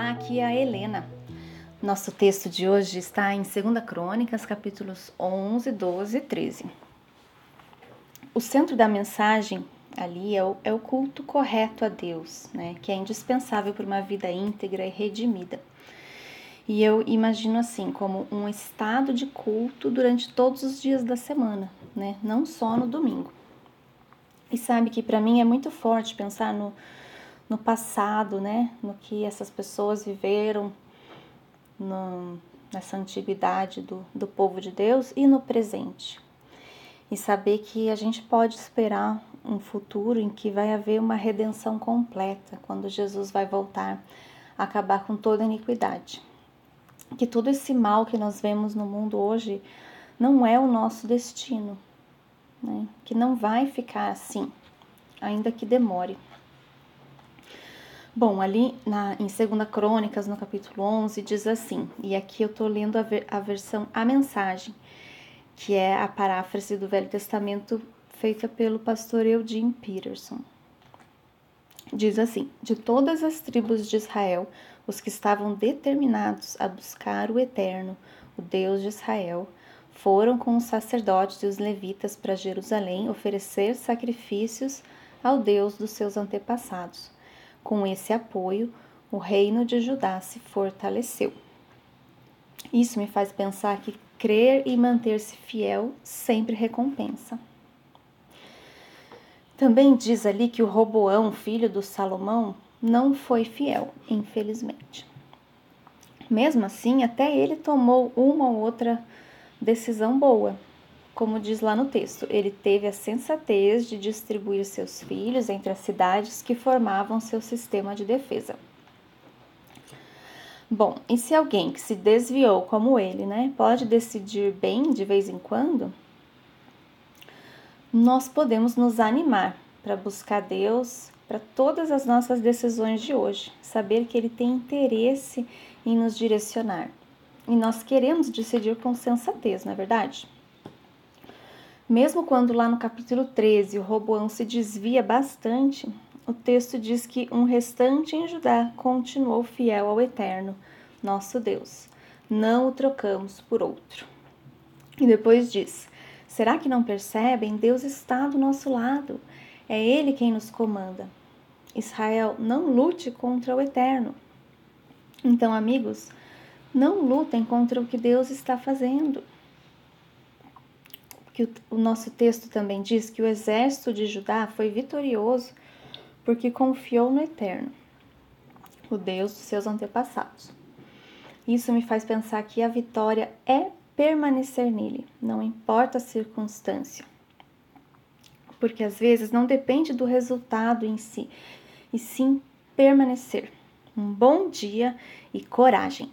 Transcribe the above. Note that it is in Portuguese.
aqui é a Helena. Nosso texto de hoje está em 2 Crônicas, capítulos 11, 12 e 13. O centro da mensagem ali é o, é o culto correto a Deus, né, que é indispensável para uma vida íntegra e redimida. E eu imagino assim, como um estado de culto durante todos os dias da semana, né, não só no domingo. E sabe que para mim é muito forte pensar no, no passado, né? No que essas pessoas viveram no, nessa antiguidade do, do povo de Deus e no presente. E saber que a gente pode esperar um futuro em que vai haver uma redenção completa, quando Jesus vai voltar a acabar com toda iniquidade. Que todo esse mal que nós vemos no mundo hoje não é o nosso destino, né? que não vai ficar assim, ainda que demore. Bom, ali na, em 2 Crônicas, no capítulo 11, diz assim, e aqui eu estou lendo a, ver, a versão A Mensagem, que é a paráfrase do Velho Testamento feita pelo pastor Eugene Peterson. Diz assim: De todas as tribos de Israel, os que estavam determinados a buscar o Eterno, o Deus de Israel, foram com os sacerdotes e os levitas para Jerusalém oferecer sacrifícios ao Deus dos seus antepassados. Com esse apoio, o reino de Judá se fortaleceu. Isso me faz pensar que crer e manter-se fiel sempre recompensa. Também diz ali que o Roboão, filho do Salomão, não foi fiel, infelizmente. Mesmo assim, até ele tomou uma ou outra decisão boa, como diz lá no texto, ele teve a sensatez de distribuir seus filhos entre as cidades que formavam seu sistema de defesa. Bom, e se alguém que se desviou como ele, né, pode decidir bem de vez em quando, nós podemos nos animar para buscar Deus para todas as nossas decisões de hoje, saber que Ele tem interesse em nos direcionar. E nós queremos decidir com sensatez, não é verdade? Mesmo quando lá no capítulo 13 o Roboão se desvia bastante, o texto diz que um restante em Judá continuou fiel ao Eterno, nosso Deus. Não o trocamos por outro. E depois diz: Será que não percebem? Deus está do nosso lado. É Ele quem nos comanda. Israel, não lute contra o Eterno. Então, amigos, não lutem contra o que Deus está fazendo que o, nosso texto também diz que o exército de Judá foi vitorioso porque confiou no Eterno, o Deus dos seus antepassados. Isso me faz pensar que a vitória é permanecer nele, não importa a circunstância. Porque às vezes não depende do resultado em si, e sim permanecer. Um bom dia e coragem!